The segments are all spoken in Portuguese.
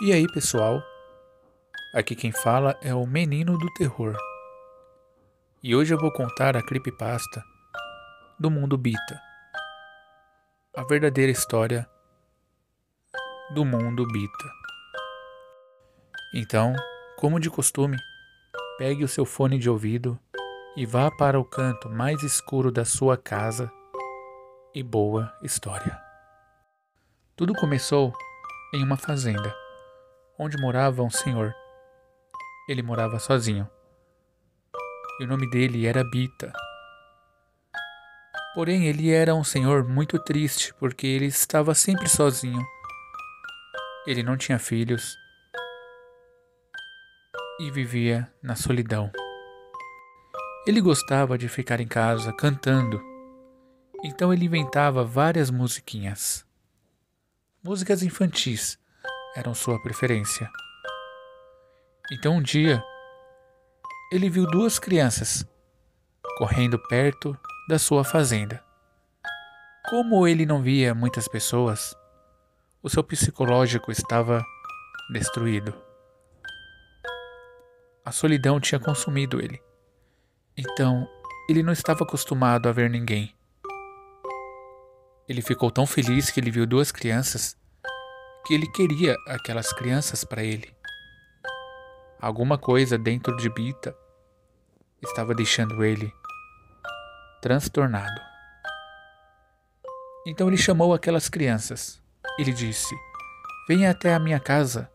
E aí, pessoal? Aqui quem fala é o Menino do Terror. E hoje eu vou contar a creepypasta do mundo Bita. A verdadeira história do mundo Bita. Então, como de costume, pegue o seu fone de ouvido e vá para o canto mais escuro da sua casa e boa história. Tudo começou em uma fazenda onde morava um senhor. Ele morava sozinho. E o nome dele era Bita. Porém, ele era um senhor muito triste porque ele estava sempre sozinho. Ele não tinha filhos e vivia na solidão. Ele gostava de ficar em casa cantando, então ele inventava várias musiquinhas. Músicas infantis eram sua preferência. Então um dia, ele viu duas crianças correndo perto da sua fazenda. Como ele não via muitas pessoas, o seu psicológico estava destruído. A solidão tinha consumido ele. Então, ele não estava acostumado a ver ninguém. Ele ficou tão feliz que ele viu duas crianças que ele queria aquelas crianças para ele. Alguma coisa dentro de Bita estava deixando ele transtornado. Então ele chamou aquelas crianças. Ele disse: Venha até a minha casa.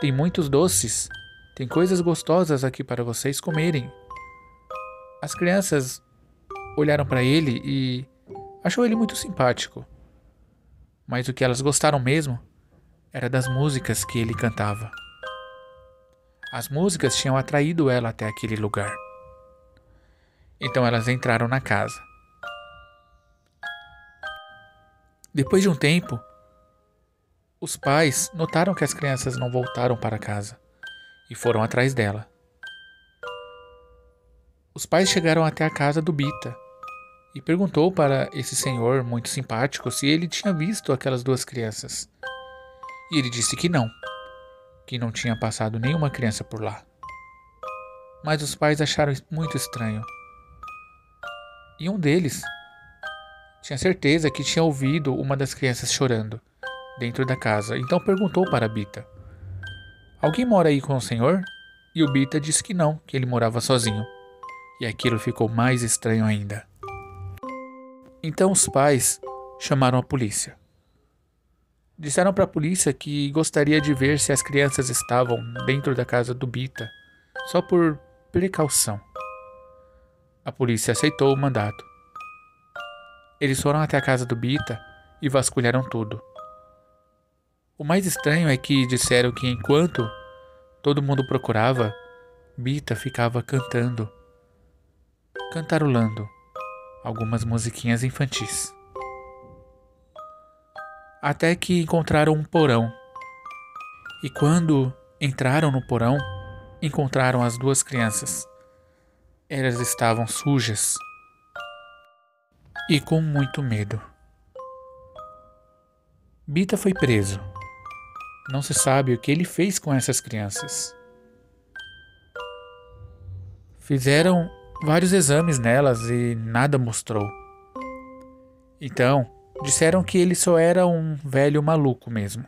Tem muitos doces, tem coisas gostosas aqui para vocês comerem. As crianças olharam para ele e achou ele muito simpático mas o que elas gostaram mesmo era das músicas que ele cantava. As músicas tinham atraído ela até aquele lugar. Então elas entraram na casa. Depois de um tempo, os pais notaram que as crianças não voltaram para casa e foram atrás dela. Os pais chegaram até a casa do Bita e perguntou para esse senhor muito simpático se ele tinha visto aquelas duas crianças. E ele disse que não, que não tinha passado nenhuma criança por lá. Mas os pais acharam muito estranho. E um deles tinha certeza que tinha ouvido uma das crianças chorando dentro da casa, então perguntou para Bita: Alguém mora aí com o senhor? E o Bita disse que não, que ele morava sozinho. E aquilo ficou mais estranho ainda. Então os pais chamaram a polícia. Disseram para a polícia que gostaria de ver se as crianças estavam dentro da casa do Bita, só por precaução. A polícia aceitou o mandato. Eles foram até a casa do Bita e vasculharam tudo. O mais estranho é que disseram que enquanto todo mundo procurava, Bita ficava cantando, cantarolando algumas musiquinhas infantis. Até que encontraram um porão. E quando entraram no porão, encontraram as duas crianças. Elas estavam sujas e com muito medo. Bita foi preso. Não se sabe o que ele fez com essas crianças. Fizeram vários exames nelas e nada mostrou. Então, disseram que ele só era um velho maluco mesmo,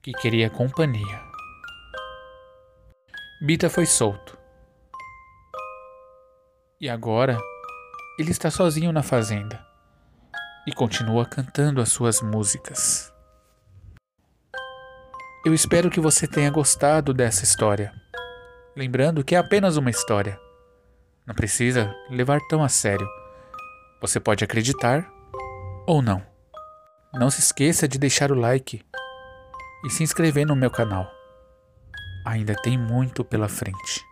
que queria companhia. Bita foi solto. E agora, ele está sozinho na fazenda e continua cantando as suas músicas. Eu espero que você tenha gostado dessa história. Lembrando que é apenas uma história não precisa levar tão a sério. Você pode acreditar ou não. Não se esqueça de deixar o like e se inscrever no meu canal. Ainda tem muito pela frente.